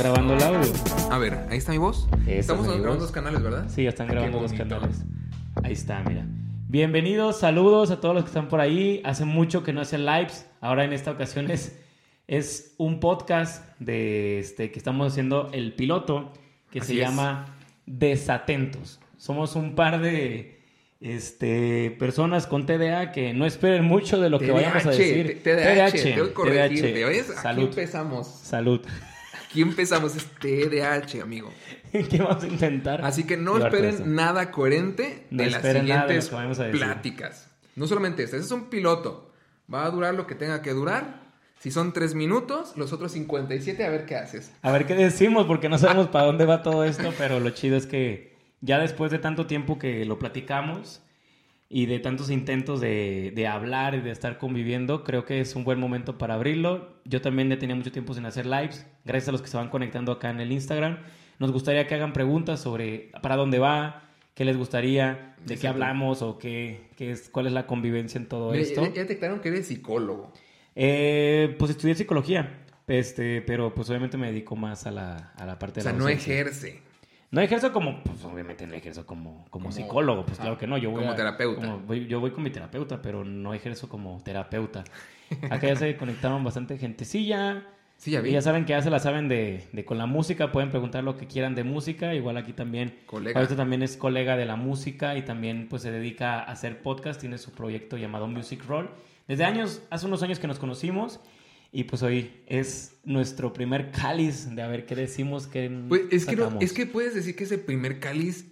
grabando el audio. A ver, ahí está mi voz. Estamos es mi grabando voz. dos canales, ¿verdad? Sí, ya están Qué grabando los canales. Ahí está, mira. Bienvenidos, saludos a todos los que están por ahí. Hace mucho que no hacen lives. Ahora en esta ocasión es, es un podcast de este que estamos haciendo el piloto que se es. llama Desatentos. Somos un par de este, personas con TDA que no esperen mucho de lo que vayamos a decir. TDAH, que corregirte. TDAH. ¿Ves? Aquí Salud. empezamos. Salud. Aquí empezamos, es TDAH, amigo. ¿Qué vamos a intentar? Así que no esperen esto. nada coherente No de las nada de siguientes pláticas. No solamente este, este es un piloto. Va a durar lo que tenga que durar. Si son tres minutos, los otros 57, a ver qué haces. A ver qué decimos, porque no sabemos para dónde va todo esto, pero lo chido es que ya después de tanto tiempo que lo platicamos y de tantos intentos de, de hablar y de estar conviviendo, creo que es un buen momento para abrirlo. Yo también ya tenía mucho tiempo sin hacer lives, gracias a los que se van conectando acá en el Instagram. Nos gustaría que hagan preguntas sobre para dónde va, qué les gustaría, de qué hablamos o qué, qué es, cuál es la convivencia en todo esto. Ya, detectaron que eres psicólogo. Eh, pues estudié psicología, este, pero pues obviamente me dedico más a la, a la parte O sea, la no ejerce. No ejerzo como, pues obviamente no ejerzo como, como, Como- psicólogo, pues claro que no. Yo voy como a- terapeuta. como voy- yo voy con mi terapeuta, pero no ejerzo como terapeuta. Acá ya se conectaron bastante gentecilla. Sí, ya Y vi. ya saben que ya se la saben de, de con la música, pueden preguntar lo que quieran de música. Igual aquí también, Colega. ahorita también es colega de la música y también pues se dedica a hacer podcast, tiene su proyecto llamado Music Roll. Desde años, hace unos años que nos conocimos y pues hoy es nuestro primer cáliz de a ver qué decimos, qué Pues es que, no- es que puedes decir que es el primer cáliz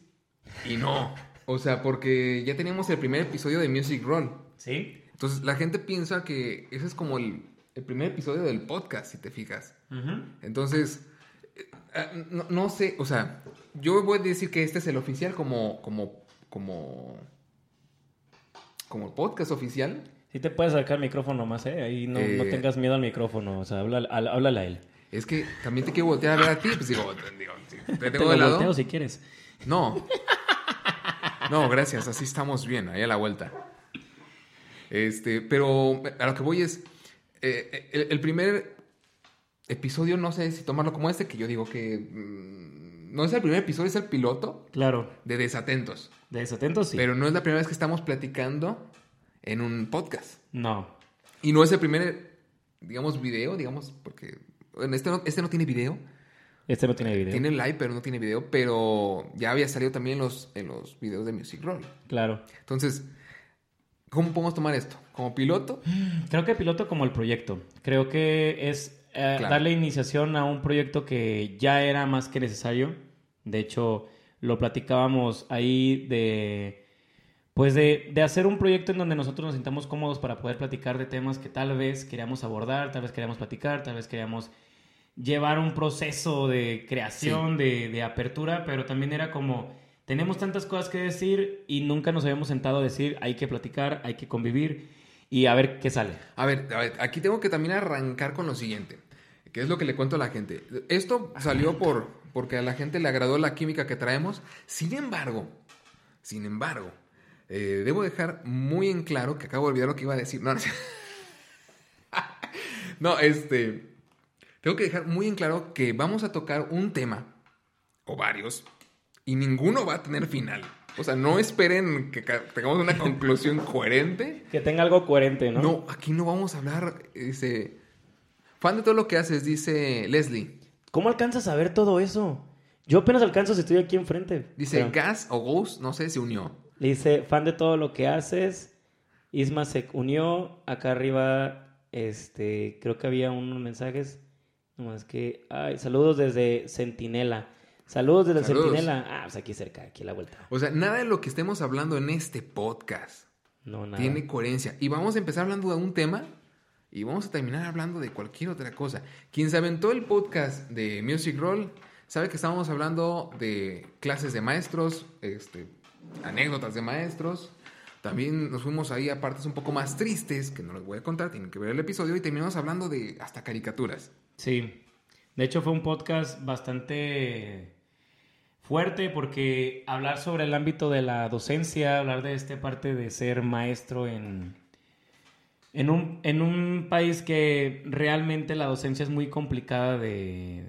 y no. O sea, porque ya teníamos el primer episodio de Music Roll. ¿Sí? Entonces la gente piensa que ese es como el, el primer episodio del podcast, si te fijas. Entonces, eh, ah, no, no sé, o sea, yo voy a decir que este es el oficial como, como, como, como podcast oficial. Sí te puedes sacar el micrófono más, ¿eh? Ahí no, no Eh. tengas miedo al micrófono, o sea, habla, al- háblale a él. Es que también te quiero voltear a ver a ti, pues digo, digo, te Te tengo lo de lado. volteo si quieres. No. No, gracias, así estamos bien, ahí a la vuelta. Este, pero a lo que voy es, eh, el, el primer episodio, no sé si tomarlo como este, que yo digo que mm, no es el primer episodio, es el piloto Claro, de Desatentos. de desatentos sí. Pero no es la primera vez que estamos platicando en un podcast. No. Y no es el primer, digamos, video, digamos, porque bueno, este no, este no tiene video. Este no tiene video. Tiene live, pero no tiene video. Pero ya había salido también en los, en los videos de Music Roll. Claro. Entonces, ¿cómo podemos tomar esto? ¿Como piloto? Creo que piloto como el proyecto. Creo que es eh, Claro. darle iniciación a un proyecto que ya era más que necesario. De hecho, lo platicábamos ahí de... Pues de, de hacer un proyecto en donde nosotros nos sintamos cómodos para poder platicar de temas que tal vez queríamos abordar, tal vez queríamos platicar, tal vez queríamos llevar un proceso de creación, de, de apertura, pero también era como, tenemos tantas cosas que decir y nunca nos habíamos sentado a decir, hay que platicar, hay que convivir y a ver qué sale. A ver, a ver, aquí tengo que también arrancar con lo siguiente, que es lo que le cuento a la gente. Esto salió por porque a la gente le agradó la química que traemos. Sin embargo, sin embargo, eh, debo dejar muy en claro que acabo de olvidar lo que iba a decir. No, no, no, este, tengo que dejar muy en claro que vamos a tocar un tema o varios y ninguno va a tener final. O sea, no esperen que tengamos una conclusión coherente. Que tenga algo coherente, ¿no? No, aquí no vamos a hablar, dice, fan de todo lo que haces, dice Leslie. ¿Cómo alcanzas a ver todo eso? Yo apenas alcanzo si estoy aquí enfrente. Dice Pero Gas o Ghost, no sé, se unió. Le dice, fan de todo lo que haces. Isma se unió. Acá arriba, este, creo que había unos mensajes. Nomás que, ay, saludos desde Centinela. Saludos desde Saludos. Centinela. Ah, pues aquí cerca, aquí a la vuelta. O sea, nada de lo que estemos hablando en este podcast No, nada. tiene coherencia. Y vamos a empezar hablando de un tema y vamos a terminar hablando de cualquier otra cosa. Quien se aventó el podcast de Music Roll sabe que estábamos hablando de clases de maestros, este, anécdotas de maestros. También nos fuimos ahí a partes un poco más tristes, que no les voy a contar, tienen que ver el episodio, y terminamos hablando de hasta caricaturas. Sí. De hecho, fue un podcast bastante fuerte porque hablar sobre el ámbito de la docencia, hablar de esta parte de ser maestro en, en, un, en un país que realmente la docencia es muy complicada de,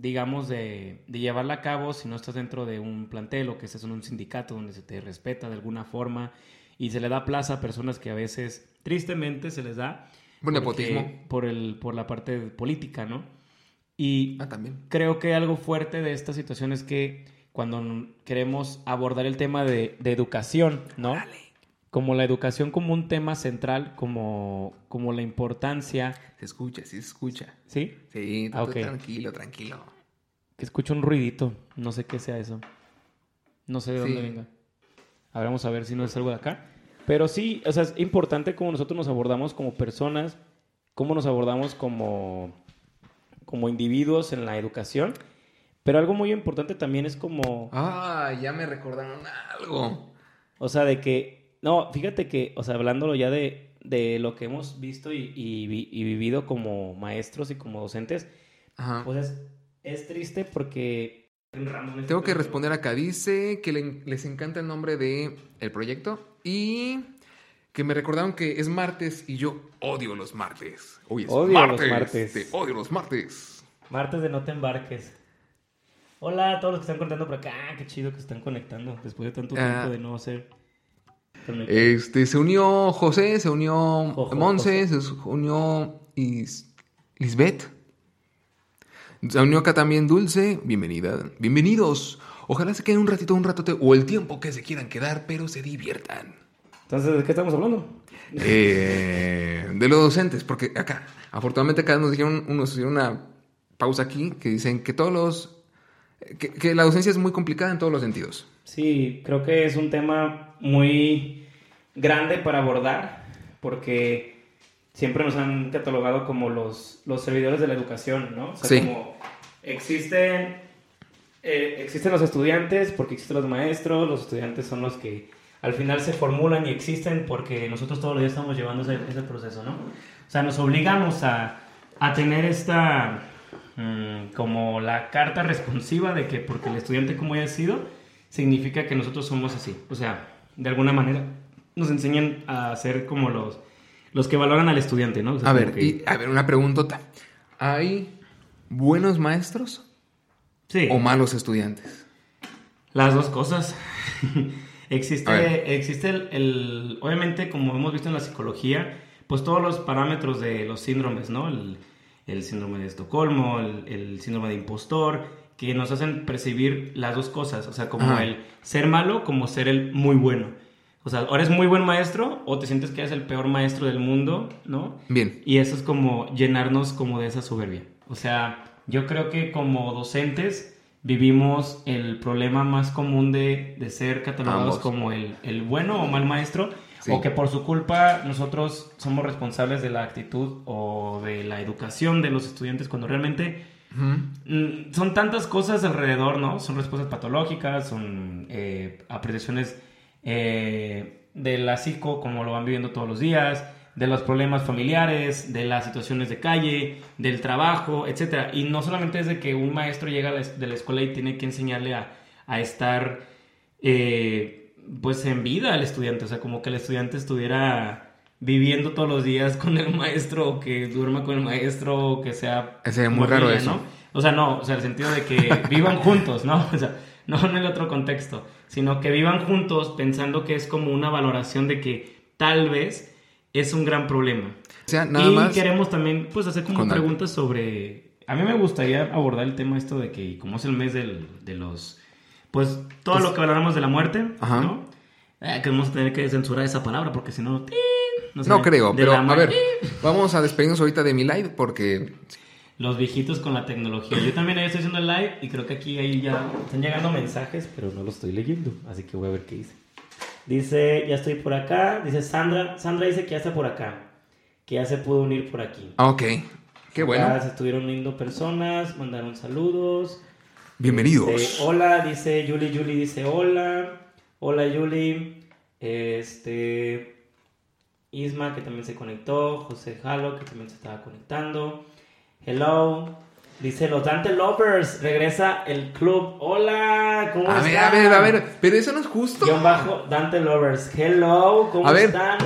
digamos, de, de, llevarla a cabo si no estás dentro de un plantel o que estés en un sindicato donde se te respeta de alguna forma y se le da plaza a personas que a veces, tristemente, se les da por nepotismo. Por, el, por la parte política, ¿no? Y ah, también. creo que algo fuerte de esta situación es que cuando queremos abordar el tema de, de educación, ¿no? Como la educación como un tema central, como, como la importancia. Se escucha, sí se escucha. ¿Sí? Sí, ah, tranquilo, tranquilo. Que escucho un ruidito, no sé qué sea eso. No sé de dónde venga. A vamos a ver si no es algo de acá. Pero sí, o sea, es importante cómo nosotros nos abordamos como personas, cómo nos abordamos como, como individuos en la educación. Pero algo muy importante también es como... Ah, ya me recordaron algo. O sea, de que... No, fíjate que, o sea, hablándolo ya de, de lo que hemos visto y, y, vivido como maestros y como docentes, Ajá. pues es, es triste porque... Tengo que responder acá. Dice que les encanta el nombre de el proyecto y que me recordaron que es martes y yo odio los martes. Hoy es odio martes. Los martes. Te odio los martes. Martes de no te embarques. Hola a todos los que están conectando por acá. Qué chido que están conectando después de tanto tiempo ah. de no hacer. Este, se unió José, se unió Monse, se unió Lisbeth. Se unió acá también Dulce. Bienvenida. Bienvenidos. Ojalá se queden un ratito, un ratote o el tiempo que se quieran quedar, pero se diviertan. Entonces, ¿de qué estamos hablando? Eh, de los docentes, porque acá, afortunadamente acá nos dijeron, nos hicieron una pausa aquí que dicen que todos los, que, la docencia es muy complicada en todos los sentidos. Sí, creo que es un tema muy grande para abordar, porque siempre nos han catalogado como los, los servidores de la educación, ¿no? O sea, como existen eh, existen los estudiantes porque existen los maestros, los estudiantes son los que al final se formulan y existen porque nosotros todos los días estamos llevando ese, proceso, ¿no? O sea, nos obligamos a, a tener esta, mm, como la carta responsiva de que porque el estudiante como haya sido, significa que nosotros somos así. O sea, de alguna manera nos enseñan a ser como los, los que valoran al estudiante, ¿no? a ver, y, a ver, una preguntota. ¿Hay buenos maestros? ¿O malos estudiantes? Las dos cosas. existe existe el, Obviamente, como hemos visto en la psicología, pues todos los parámetros de los síndromes, ¿no? El, síndrome de Estocolmo, el, síndrome de impostor, que nos hacen percibir las dos cosas. O sea, como el ser malo, como ser el muy bueno. O sea, o eres muy buen maestro o te sientes que eres el peor maestro del mundo, ¿no? Bien. Y eso es como llenarnos como de esa soberbia. O sea, yo creo que como docentes vivimos el problema más común de, de ser catalogados como el, el, bueno o mal maestro, o que por su culpa nosotros somos responsables de la actitud o de la educación de los estudiantes, cuando realmente son tantas cosas alrededor, ¿no? Son respuestas patológicas, son eh, apreciaciones eh, de la psico, como lo van viviendo todos los días, de los problemas familiares, de las situaciones de calle, del trabajo, etc. Y no solamente es de que un maestro llega de la escuela y tiene que enseñarle a, a estar eh, pues en vida al estudiante, o sea, como que el estudiante estuviera viviendo todos los días con el maestro o que duerma con el maestro o que sea... Es muy raro eso. ¿no? O sea, no, o sea, el sentido de que vivan juntos, ¿no? O sea, no en el otro contexto, sino que vivan juntos pensando que es como una valoración de que tal vez es un gran problema. O sea, nada y queremos también pues hacer como preguntas sobre... A mí me gustaría abordar el tema esto de que como es el mes del, de los... Pues todo lo que hablamos de la muerte, Ajá. ¿no? Eh, que vamos a tener que censurar esa palabra porque si no... No, creo, pero a ver, vamos a despedirnos ahorita de mi live porque... Los viejitos con la tecnología. Yo también estoy haciendo el live y creo que aquí ahí ya están llegando mensajes, pero no los estoy leyendo, así que voy a ver qué dice. Dice, ya estoy por acá. Dice Sandra. Sandra dice que ya está por acá. Que ya se pudo unir por aquí. Ah, ok. Qué bueno. Ya se estuvieron uniendo personas. Mandaron saludos. Bienvenidos. hola, dice Yuli. Yuli dice hola. Hola, Yuli. Este. Isma, que también se conectó. José Jalo, que también se estaba conectando. Hello. Dice los Dante Lovers, regresa el club. Hola, ¿cómo están? A ver, a ver, a ver, pero eso no es justo. Guión bajo Dante Lovers. Hello, ¿cómo a ver, están?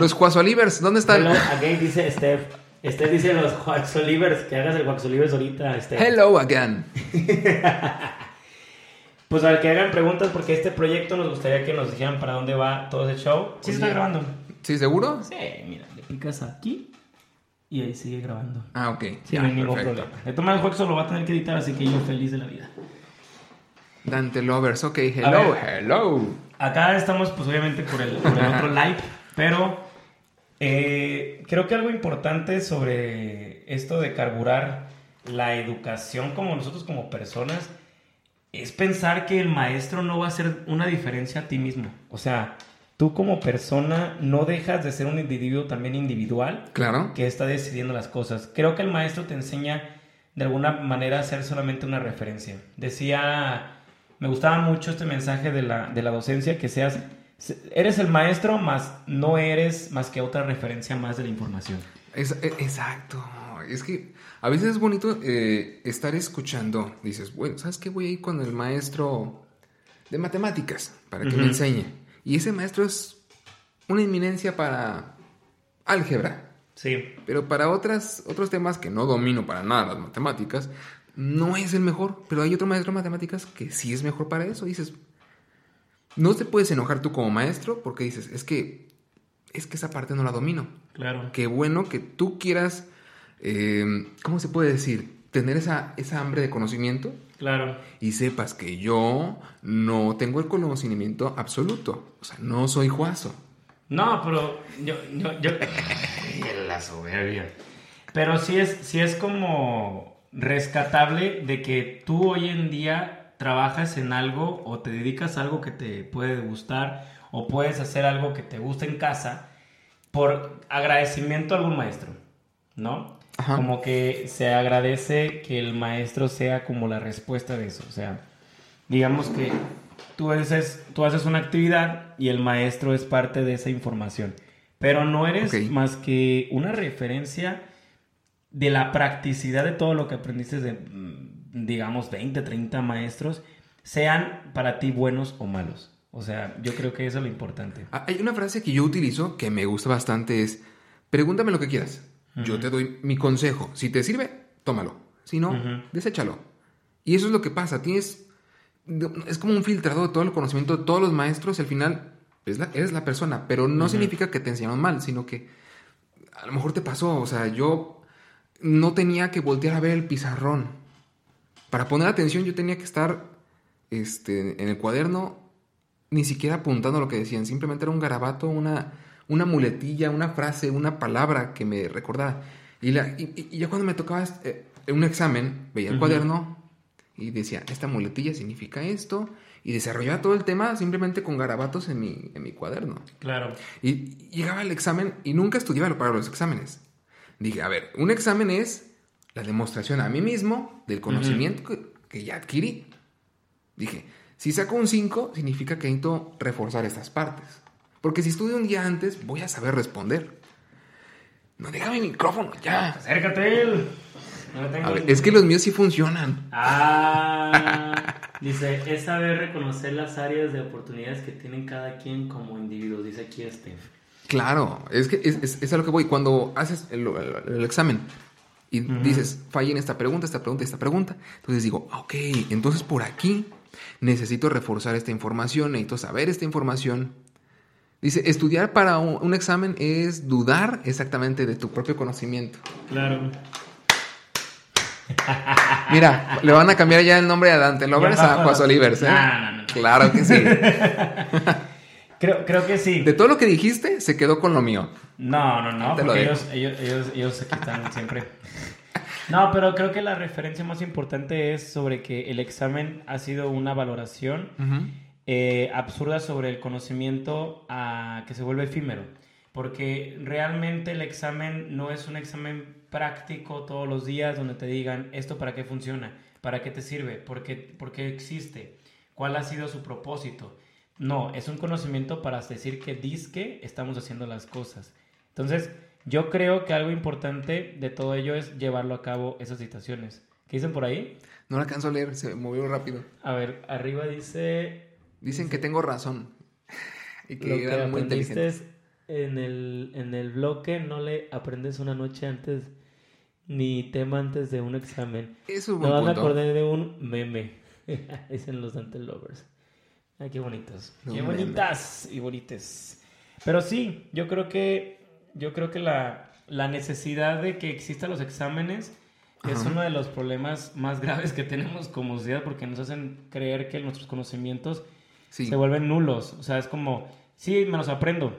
Los Cuasolivers, ¿dónde están? Hello, again, dice Steph. Este dice los Wax Olivers, que hagas el Wax Olivers ahorita. Este. Hello again. Pues a ver, que hagan preguntas porque este proyecto nos gustaría que nos dijeran para dónde va todo ese show. ¿Sí se está grabando? ¿Sí, seguro? Sí, mira, le picas aquí y ahí sigue grabando. Ah, ok. Sí, Ya, no hay ningún perfecto. problema. De todas maneras, Wax lo va a tener que editar, así que yo feliz de la vida. Dante Lovers, ok. Hello, ver. hello. Acá estamos, pues obviamente, por el, por el otro live, pero eh, creo que algo importante sobre esto de carburar la educación como nosotros como personas es pensar que el maestro no va a hacer una diferencia a ti mismo. O sea, tú como persona no dejas de ser un individuo también individual Claro. que está decidiendo las cosas. Creo que el maestro te enseña de alguna manera a ser solamente una referencia. Decía, me gustaba mucho este mensaje de la, de la docencia, que seas, se- eres el maestro, más no eres más que otra referencia más de la información. Es- e- exacto. Es que a veces es bonito eh, estar escuchando. Dices, bueno, ¿sabes qué? Voy a ir con el maestro de matemáticas para que me enseñe. Y ese maestro es una inminencia para álgebra. Sí, Pero para otras, otros temas que no domino para nada las matemáticas, no es el mejor. Pero hay otro maestro de matemáticas que sí es mejor para eso. Dices, no te puedes enojar tú como maestro porque dices, es que, es que esa parte no la domino. claro. Qué bueno que tú quieras, eh, ¿cómo se puede decir? Tener esa, esa hambre de conocimiento Claro. y sepas que yo no tengo el conocimiento absoluto. O sea, no soy juazo. No, pero yo, yo, yo... la soberbia. Pero sí es, sí es como rescatable de que tú hoy en día trabajas en algo o te dedicas a algo que te puede gustar o puedes hacer algo que te gusta en casa por agradecimiento a algún maestro, ¿no? Ajá. Como que se agradece que el maestro sea como la respuesta de eso. O sea, digamos que tú haces, tú haces una actividad y el maestro es parte de esa información. Pero no eres Ok. más que una referencia de la practicidad de todo lo que aprendiste de, mm, digamos, 20, 30 maestros, sean para ti buenos o malos. O sea, yo creo que eso es lo importante. Ah, Hay una frase que yo utilizo que me gusta bastante es, pregúntame lo que quieras. Yo te doy mi consejo. Si te sirve, tómalo. Si no, deséchalo. Y eso es lo que pasa. Tienes, es como un filtrado de todo el conocimiento de todos los maestros. al final, es la- eres la persona. Pero no significa que te enseñaron mal, sino que a lo mejor te pasó. O sea, yo no tenía que voltear a ver el pizarrón. Para poner atención yo tenía que estar este, en el cuaderno ni siquiera apuntando lo que decían, simplemente era un garabato, una, una muletilla, una frase, una palabra que me recordara. Y, la, y, y- y ya cuando me tocaba eh, un examen, veía el cuaderno y decía, esta muletilla significa esto, y desarrollaba todo el tema simplemente con garabatos en mi, en mi cuaderno. Claro. Y llegaba el examen y nunca estudiaba para los exámenes. Dije, a ver, un examen es la demostración a mí mismo del conocimiento que, que ya adquirí. Dije, si saco un 5, significa que necesito reforzar estas partes. Porque si estudio un día antes, voy a saber responder. No, déjame mi micrófono, ya. Acércate él. No tengo. A ver, es que los míos sí funcionan. Ah, dice, es saber reconocer las áreas de oportunidades que tienen cada quien como individuos, dice aquí este. Claro, es que es, es- es a lo que voy. Cuando haces el, el- el examen y dices, fallé en esta pregunta, esta pregunta, esta pregunta, entonces digo, ok, entonces por aquí necesito reforzar esta información, necesito saber esta información. Dice, estudiar para un, un examen es dudar exactamente de tu propio conocimiento. Claro. Mira, le van a cambiar ya el nombre a Dante Lovers a Juan Olivers, ¿eh? No, no, no, no. Claro que sí. Creo, creo que sí. De todo lo que dijiste, se quedó con lo mío. No, no, no, porque ellos, ellos, ellos, ellos aquí están siempre. No, pero creo que la referencia más importante es sobre que el examen ha sido una valoración Ujú. Eh, absurda sobre el conocimiento a, que se vuelve efímero. Porque realmente el examen no es un examen práctico todos los días donde te digan esto para qué funciona, para qué te sirve, por qué, por qué existe, cuál ha sido su propósito. No, es un conocimiento para decir que disque estamos haciendo las cosas. Entonces, yo creo que algo importante de todo ello es llevarlo a cabo esas situaciones. ¿Qué dicen por ahí? No la alcanzo a leer, se movió rápido. A ver, arriba dice Dicen que tengo razón. Y que lo que eran muy aprendiste inteligentes. es en el, en el bloque no le aprendes una noche antes ni tema antes de un examen. Eso es No buen me acordé de un meme. Dicen los Dante Lovers. Ay, qué bonitos. Un qué meme. bonitas y bonites. Pero sí, yo creo que yo creo que la, la necesidad de que existan los exámenes es uno de los problemas más graves que tenemos como sociedad porque nos hacen creer que nuestros conocimientos Sí. se vuelven nulos. O sea, es como, sí, me los aprendo.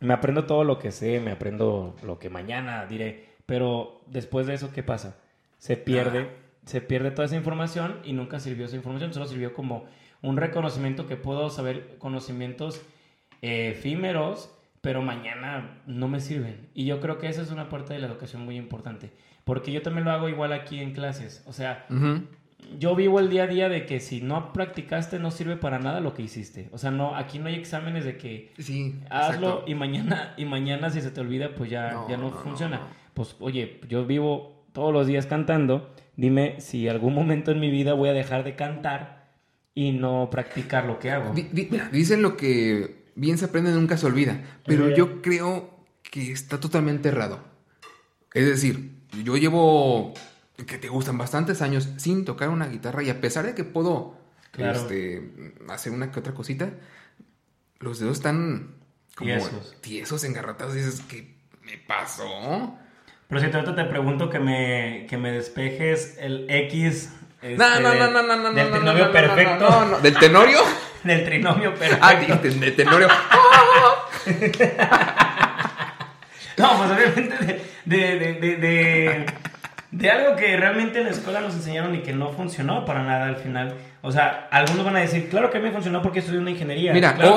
Me aprendo todo lo que sé, me aprendo lo que mañana diré. Pero después de eso, ¿qué pasa? Se pierde, se pierde toda esa información y nunca sirvió esa información. Solo sirvió como un reconocimiento que puedo saber conocimientos eh, efímeros, pero mañana no me sirven. Y yo creo que esa es una parte de la educación muy importante. Porque yo también lo hago igual aquí en clases. O sea. Yo vivo el día a día de que si no practicaste no sirve para nada lo que hiciste. O sea, no, aquí no hay exámenes de que Sí. hazlo exacto. y mañana y mañana si se te olvida pues ya No, ya no, funciona. no. Pues oye, yo vivo todos los días cantando. Dime si algún momento en mi vida voy a dejar de cantar y no practicar lo que hago. Mira, dicen lo que bien se aprende nunca se olvida, pero yo creo que está totalmente errado. Es decir, yo llevo, que te gustan bastantes años sin tocar una guitarra y a pesar de que puedo Claro. este, hacer una que otra cosita, los dedos están como Tiesos. tiesos, engarratados y dices, ¿qué me pasó? Pero si ahorita te pregunto que me, que me despejes el X este, No, no, no, no, no, no, del no, no, trinomio no, no, perfecto. no, no. ¿Del tenorio? Del trinomio perfecto. Ah, de, de tenorio. No, pues obviamente de, de, de, de, algo que realmente en la escuela nos enseñaron y que no funcionó para nada al final. O sea, algunos van a decir, claro que a mí me funcionó porque estudié una ingeniería. Mira, Claro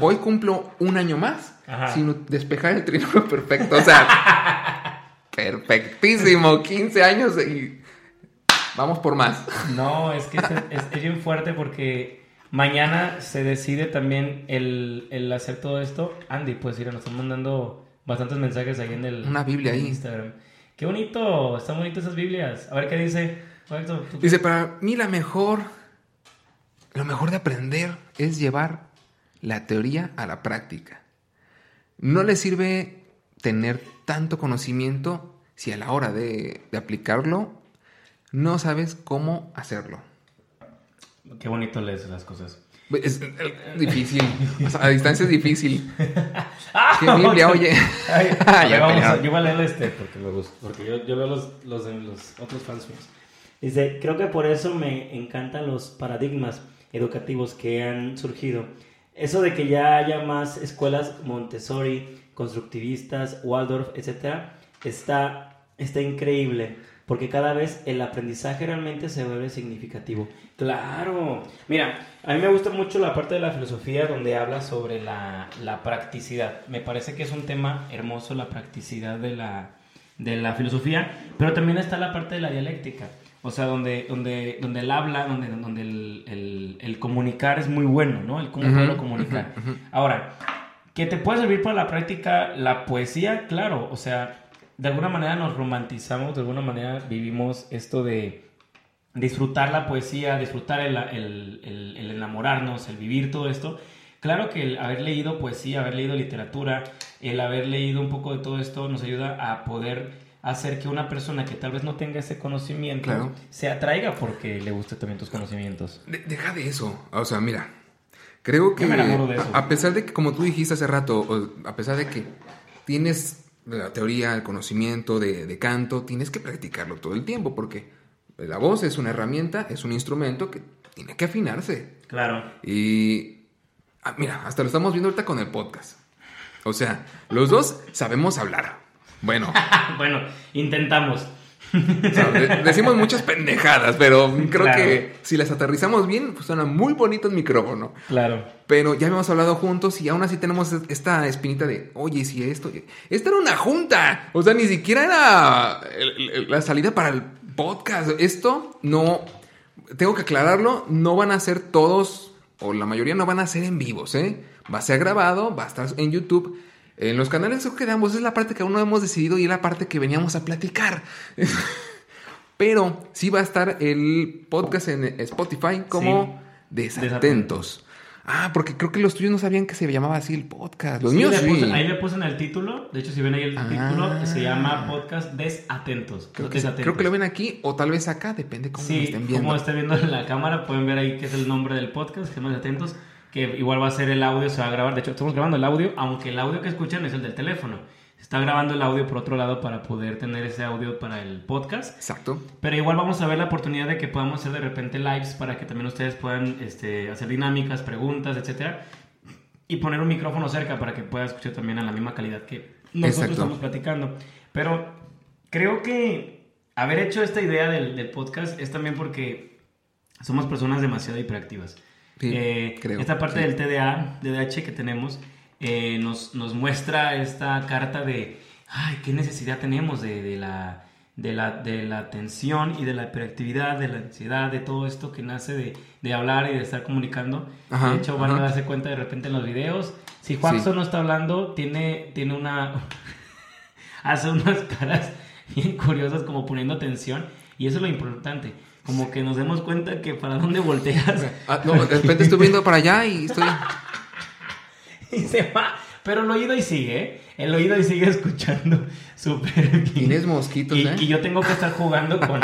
hoy- cumplo un año más Ajá. sin despejar el trinomio perfecto. O sea, perfectísimo. 15 años y vamos por más. No, es que es, es- es bien fuerte porque mañana se decide también el, el hacer todo esto. Andy, pues mira, nos están mandando bastantes mensajes ahí en el Una Biblia ahí. Instagram. Qué bonito, están bonitas esas Biblias. A ver qué dice. Tú- Dice, para mí la mejor, lo mejor de aprender es llevar la teoría a la práctica. No le sirve tener tanto conocimiento si a la hora de, de aplicarlo no sabes cómo hacerlo. Qué bonito lees las cosas. Es, eh, difícil. O sea, a distancia es difícil. ¡Ah! ¿Qué Biblia, oye? Ay, Ya a ver, vamos a- yo voy a leer este porque me gusta. Porque yo, yo leo los, los de los otros fans. Dice, creo que por eso me encantan los paradigmas educativos que han surgido. Eso de que ya haya más escuelas Montessori, constructivistas, Waldorf, etcétera, está, está increíble. Porque cada vez el aprendizaje realmente se vuelve significativo. Claro. Mira, a mí me gusta mucho la parte de la filosofía donde habla sobre la, la practicidad. Me parece que es un tema hermoso la practicidad de la, de la filosofía, pero también está la parte de la dialéctica. O sea, donde, donde, donde el habla, donde, donde el, el- el comunicar es muy bueno, ¿no? El cómo Ujú, poderlo comunicar. Ahora, ¿que te puede servir para la práctica la poesía? Claro, o sea, de alguna manera nos romantizamos, de alguna manera vivimos esto de disfrutar la poesía, disfrutar el, el- el- el enamorarnos, el vivir todo esto. Claro que el haber leído poesía, haber leído literatura, el haber leído un poco de todo esto nos ayuda a poder hacer que una persona que tal vez no tenga ese conocimiento Claro. se atraiga porque le gusten también tus conocimientos. De- deja de eso. O sea, mira. Creo que Yo me de eso. a a pesar de que, como tú dijiste hace rato, a pesar de que tienes la teoría, el conocimiento de, de canto, tienes que practicarlo todo el tiempo porque la voz es una herramienta, es un instrumento que tiene que afinarse. Claro. Y ah, mira, hasta lo estamos viendo ahorita con el podcast. O sea, los dos sabemos hablar. Bueno, bueno, intentamos. O sea, de- decimos muchas pendejadas, pero creo Claro. que si las aterrizamos bien, pues suena muy bonito el micrófono. Claro. Pero ya habíamos hablado juntos y aún así tenemos esta espinita de, oye, si esto... Esta era una junta. O sea, ni siquiera era la salida para el podcast. Esto no... Tengo que aclararlo, no van a ser todos, o la mayoría no van a ser en vivos, ¿eh? Va a ser grabado, va a estar en YouTube. En los canales que quedamos es la parte que aún no hemos decidido y es la parte que veníamos a platicar. Pero sí va a estar el podcast en Spotify como Desatentos. Ah, porque creo que los tuyos no sabían que se llamaba así el podcast. Los Sí, míos le sí. ahí le puse en el título. De hecho, si ven ahí el Ah. título, se llama Podcast Desatentos. Creo que, Desatentos. creo que lo ven aquí o tal vez acá, depende cómo lo Sí, estén viendo. como estén viendo en la cámara, pueden ver ahí que es el nombre del podcast, que más atentos, que igual va a ser el audio, se va a grabar. De hecho, estamos grabando el audio, aunque el audio que escuchan es el del teléfono. Se está grabando el audio por otro lado para poder tener ese audio para el podcast. Exacto. Pero igual vamos a ver la oportunidad de que podamos hacer de repente lives para que también ustedes puedan este, hacer dinámicas, preguntas, etcétera. Y poner un micrófono cerca para que pueda escuchar también a la misma calidad que nosotros Exacto. estamos platicando. Pero creo que haber hecho esta idea del, del podcast es también porque somos personas demasiado hiperactivas. Sí, Eh, creo, Esta parte sí. del TDA, DDH que tenemos, eh, nos, nos muestra esta carta de, ay, qué necesidad tenemos de, de la, de, la, de la atención y de la hiperactividad, de la ansiedad, de todo esto que nace de, de hablar y de estar comunicando. Ajá, de hecho, van a darse cuenta de repente en los videos. Si Juanso Sí. no está hablando, tiene, tiene una... hace unas caras bien curiosas como poniendo atención. Y eso es lo importante. Como que nos demos cuenta que para dónde volteas Ah, no, de repente estoy viendo para allá y estoy. y se va. Pero el oído ahí sigue, ¿eh? El oído ahí sigue escuchando súper bien. Tienes mosquitos, y, ¿eh? y yo tengo que estar jugando con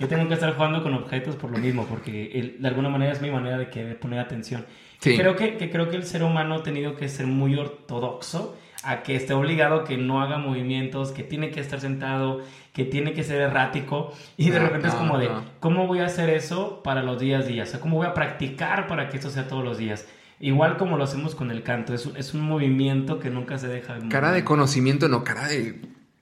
yo tengo que estar jugando con objetos por lo mismo porque el- de alguna manera es mi manera de querer poner atención Sí. creo que, que creo que el ser humano ha tenido que ser muy ortodoxo a que esté obligado que no haga movimientos que tiene que estar sentado que tiene que ser errático y de No, repente es no, como de no. cómo voy a hacer eso para los días a días o sea cómo voy a practicar para que esto sea todos los días igual como lo hacemos con el canto es un, es un movimiento que nunca se deja de Cara de conocimiento, no, cara de,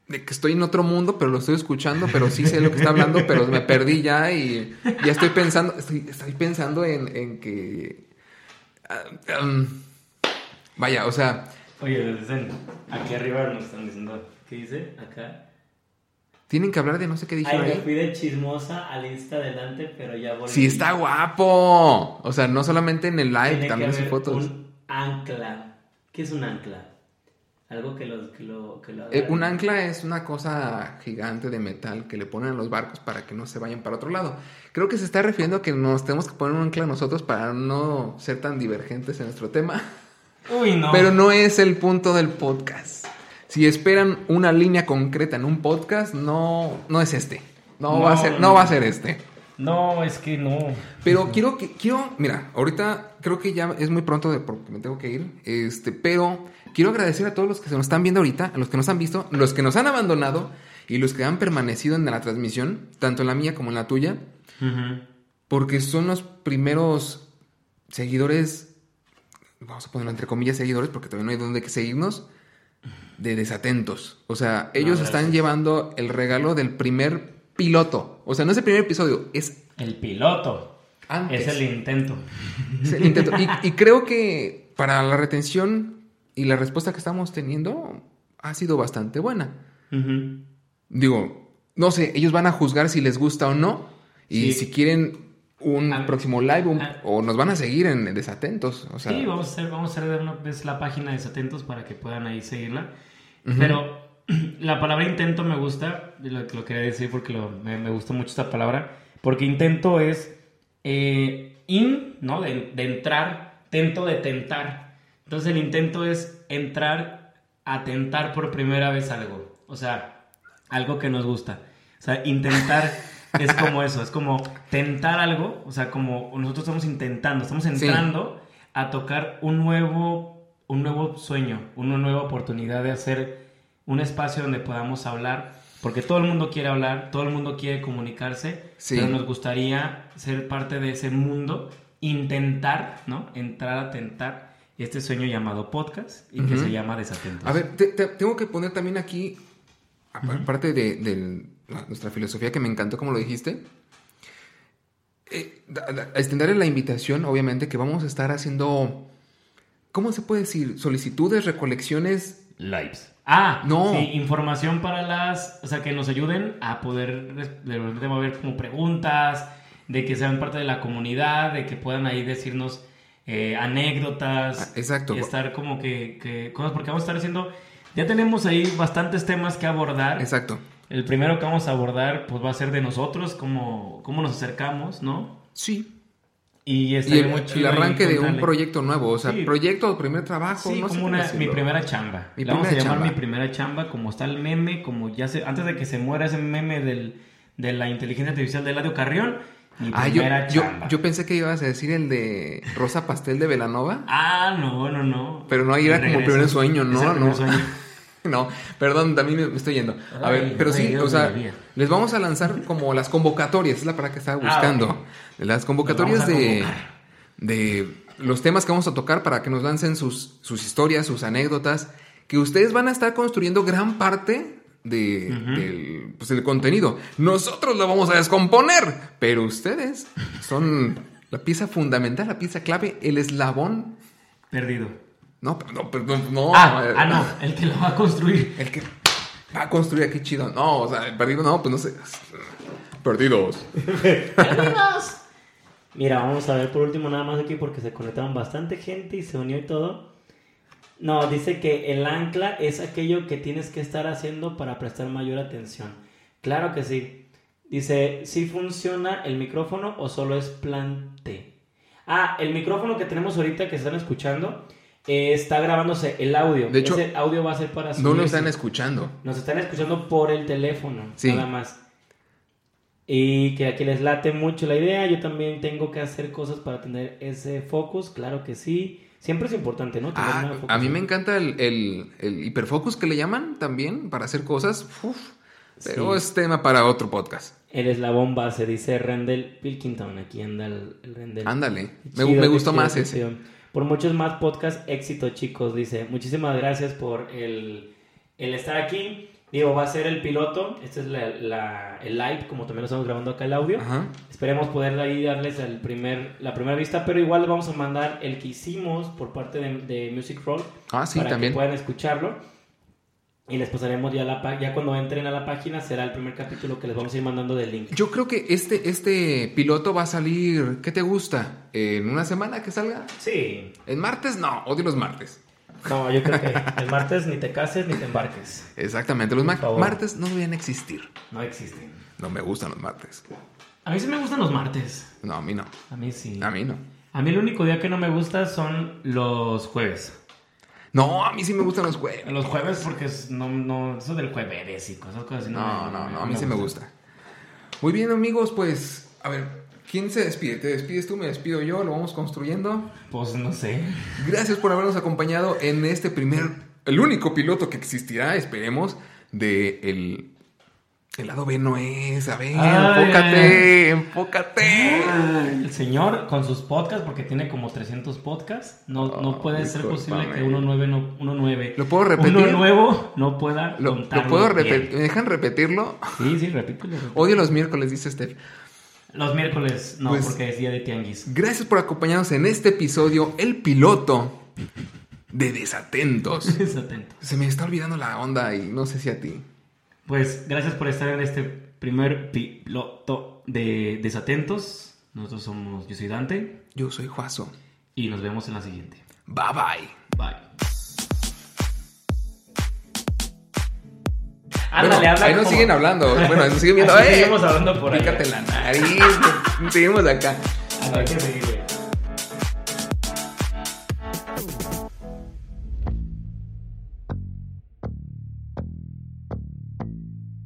de que estoy en otro mundo, pero lo estoy escuchando, pero sí sé lo que está hablando, pero me perdí ya y ya estoy pensando, estoy, estoy pensando en, en que... ah, um, vaya, o sea, Oye, aquí arriba nos están diciendo, ¿qué dice? Acá. Tienen que hablar de no sé qué dijo Ay, me fui de chismosa al insta adelante, pero ya volví. Sí, está guapo. O sea, no solamente en el live, Tiene también en sus fotos. un ancla. ¿Qué es un ancla? Algo que lo... Que lo, que lo Eh, un ancla es una cosa gigante de metal que le ponen a los barcos para que no se vayan para otro lado. Creo que se está refiriendo a que nos tenemos que poner un ancla nosotros para no ser tan divergentes en nuestro tema. Uy, no. Pero no es el punto del podcast. Si esperan una línea concreta en un podcast, no, no es este. No, No, va a ser, no va a ser este. No, es que no. Pero quiero que, quiero, mira, ahorita creo que ya es muy pronto de, porque me tengo que ir, este, pero quiero agradecer a todos los que se nos están viendo ahorita, a los que nos han visto, los que nos han abandonado y los que han permanecido en la transmisión, tanto en la mía como en la tuya, porque son los primeros seguidores, vamos a ponerlo entre comillas seguidores, porque todavía no hay donde que seguirnos, de desatentos. O sea, ellos están llevando el regalo del primer piloto. O sea, no es el primer episodio, es El piloto. antes. Es el intento. Es el intento. Y, y creo que para la retención y la respuesta que estamos teniendo ha sido bastante buena. Digo, no sé, ellos van a juzgar si les gusta o no. Y Sí. si quieren un Ah, próximo live un- ah. o nos van a seguir en Desatentos. O sea, sí, vamos a hacer, vamos a hacer una vez la página de Desatentos para que puedan ahí seguirla. Pero la palabra intento me gusta, lo, lo quería decir porque lo- me, me gusta mucho esta palabra, porque intento es eh, in, ¿no? De, de entrar, tento de tentar. Entonces el intento es entrar a tentar por primera vez algo, o sea, algo que nos gusta. O sea, intentar es como eso, es como tentar algo, o sea, como nosotros estamos intentando, estamos entrando a tocar un nuevo, un nuevo sueño, una nueva oportunidad de hacer un espacio donde podamos hablar, porque todo el mundo quiere hablar, todo el mundo quiere comunicarse, Sí. pero nos gustaría ser parte de ese mundo, intentar, ¿no? Entrar a tentar este sueño llamado podcast y que se llama Desatentos. A ver, te- te- tengo que poner también aquí, aparte de, de la- nuestra filosofía que me encantó como lo dijiste, eh, extenderle la invitación, obviamente, que vamos a estar haciendo, ¿cómo se puede decir? Solicitudes, recolecciones. Lives. Ah, No. Sí, información para las, o sea, que nos ayuden a poder de repente mover como preguntas, de que sean parte de la comunidad, de que puedan ahí decirnos eh, anécdotas. Ah, exacto. Y estar como que, que cosas, porque vamos a estar haciendo, ya tenemos ahí bastantes temas que abordar. Exacto. El primero que vamos a abordar, pues va a ser de nosotros, cómo, cómo nos acercamos, ¿no? Sí. Y, Y el, muy el chido ahí arranque de un proyecto nuevo, o sea, Sí. proyecto primer trabajo, Sí, no como una, mi primera chamba. Mi Le vamos a primera llamar chamba. mi primera chamba, como está el meme, como ya se, antes de que se muera ese meme del, de la inteligencia artificial de Eladio Carrión, mi Ah, yo, primera yo, chamba. yo pensé que ibas a decir el de Rosa Pastel de Velanova, Ah, no, no, no. pero no, ahí era como Regreso. primer sueño, no, el primer no. sueño. No, perdón, también me, me estoy yendo. A Ay, ver, pero sí, o sea, les vamos a lanzar como las convocatorias, es la palabra que estaba Ah, buscando. Las convocatorias de, de los temas que vamos a tocar para que nos lancen sus, sus historias, sus anécdotas, que ustedes van a estar construyendo gran parte de, del, pues, del contenido. Nosotros lo vamos a descomponer, pero ustedes son la pieza fundamental, la pieza clave, el eslabón. Perdido. No, perdón, perdón, no. Ah, eh, ah, no, el que lo va a construir. el que va a construir aquí chido. No, o sea, perdido no, pues no sé. Perdidos. Mira, vamos a ver por último nada más aquí porque se conectaron bastante gente y se unió y todo. No, dice que el ancla es aquello que tienes que estar haciendo para prestar mayor atención. Claro que sí. Dice, ¿sí funciona el micrófono o solo es plante? Ah, el micrófono que tenemos ahorita que están escuchando eh, está grabándose el audio. De hecho, Ese audio va a ser para No lo están escuchando. Nos están escuchando por el teléfono, Sí. nada más. Y que aquí les late mucho la idea. Yo también tengo que hacer cosas para tener ese focus, claro que sí. Siempre es importante, ¿no? Tener Ah, a mí me encanta el, el, el hiperfocus que le llaman también para hacer cosas. Uf, pero Sí. es tema para otro podcast. El eslabón base, dice Rendell Pilkington. Aquí anda el, el Rendell. Ándale. Me, me gustó más ese. Por muchos más podcasts, éxito, chicos. Dice, muchísimas gracias por el, el estar aquí. Digo, va a ser el piloto. Este es la, la- el live, como también lo estamos grabando acá el audio. Ajá. Esperemos poder ahí darles el primer, la primera vista, pero igual les vamos a mandar el que hicimos por parte de, de Music Roll Ah, sí, para también. que puedan escucharlo. Y les pasaremos ya la ya cuando entren a la página será el primer capítulo que les vamos a ir mandando del link. Yo creo que este, este piloto va a salir. ¿Qué te gusta? ¿En una semana que salga? Sí. ¿En martes? No, odio los martes. No, yo creo que el martes ni te cases ni te embarques. Exactamente, los ma- martes no deben existir. No existen. No me gustan los martes. A mí sí me gustan los martes. No, a mí no. A mí sí. A mí no. A mí el único día que no me gusta son los jueves. No, a mí sí me gustan los jueves. Los jueves porque es- no, no, eso del jueves y cosas, cosas así. No, no, no, a mí sí me gusta. Muy bien, amigos, pues, a ver, ¿quién se despide? ¿Te despides tú? ¿Me despido yo? ¿Lo vamos construyendo? Pues no sé. Gracias por habernos acompañado en este primer, el único piloto que existirá, esperemos, de el, el lado B no es, a ver, Ay, enfócate, enfócate. El señor con sus podcasts, porque tiene como 300 podcasts, no, no Oh, puede ser posible que uno, nueve no, uno, nueve, ¿Lo puedo repetir? uno nuevo no pueda Lo, puedo repetir, ¿me dejan repetirlo? Sí, sí, repítelo. Odio los miércoles, dice Steph. Los miércoles, no, Pues- porque es día de tianguis. Gracias por acompañarnos en este episodio, el piloto de Desatentos. Estés atento. Se me está olvidando la onda y no sé si a ti. Pues gracias por estar en este primer piloto de Desatentos. Nosotros somos, yo soy Dante Yo soy Juazo. y nos vemos en la siguiente. Bye bye. Bye. Bueno, Ándale, habla ahí nos como- siguen hablando. Bueno, nos siguen viendo. ¡Eh! seguimos hablando por ahí. Pícate la nariz. Seguimos acá. No, hay que seguir, güey.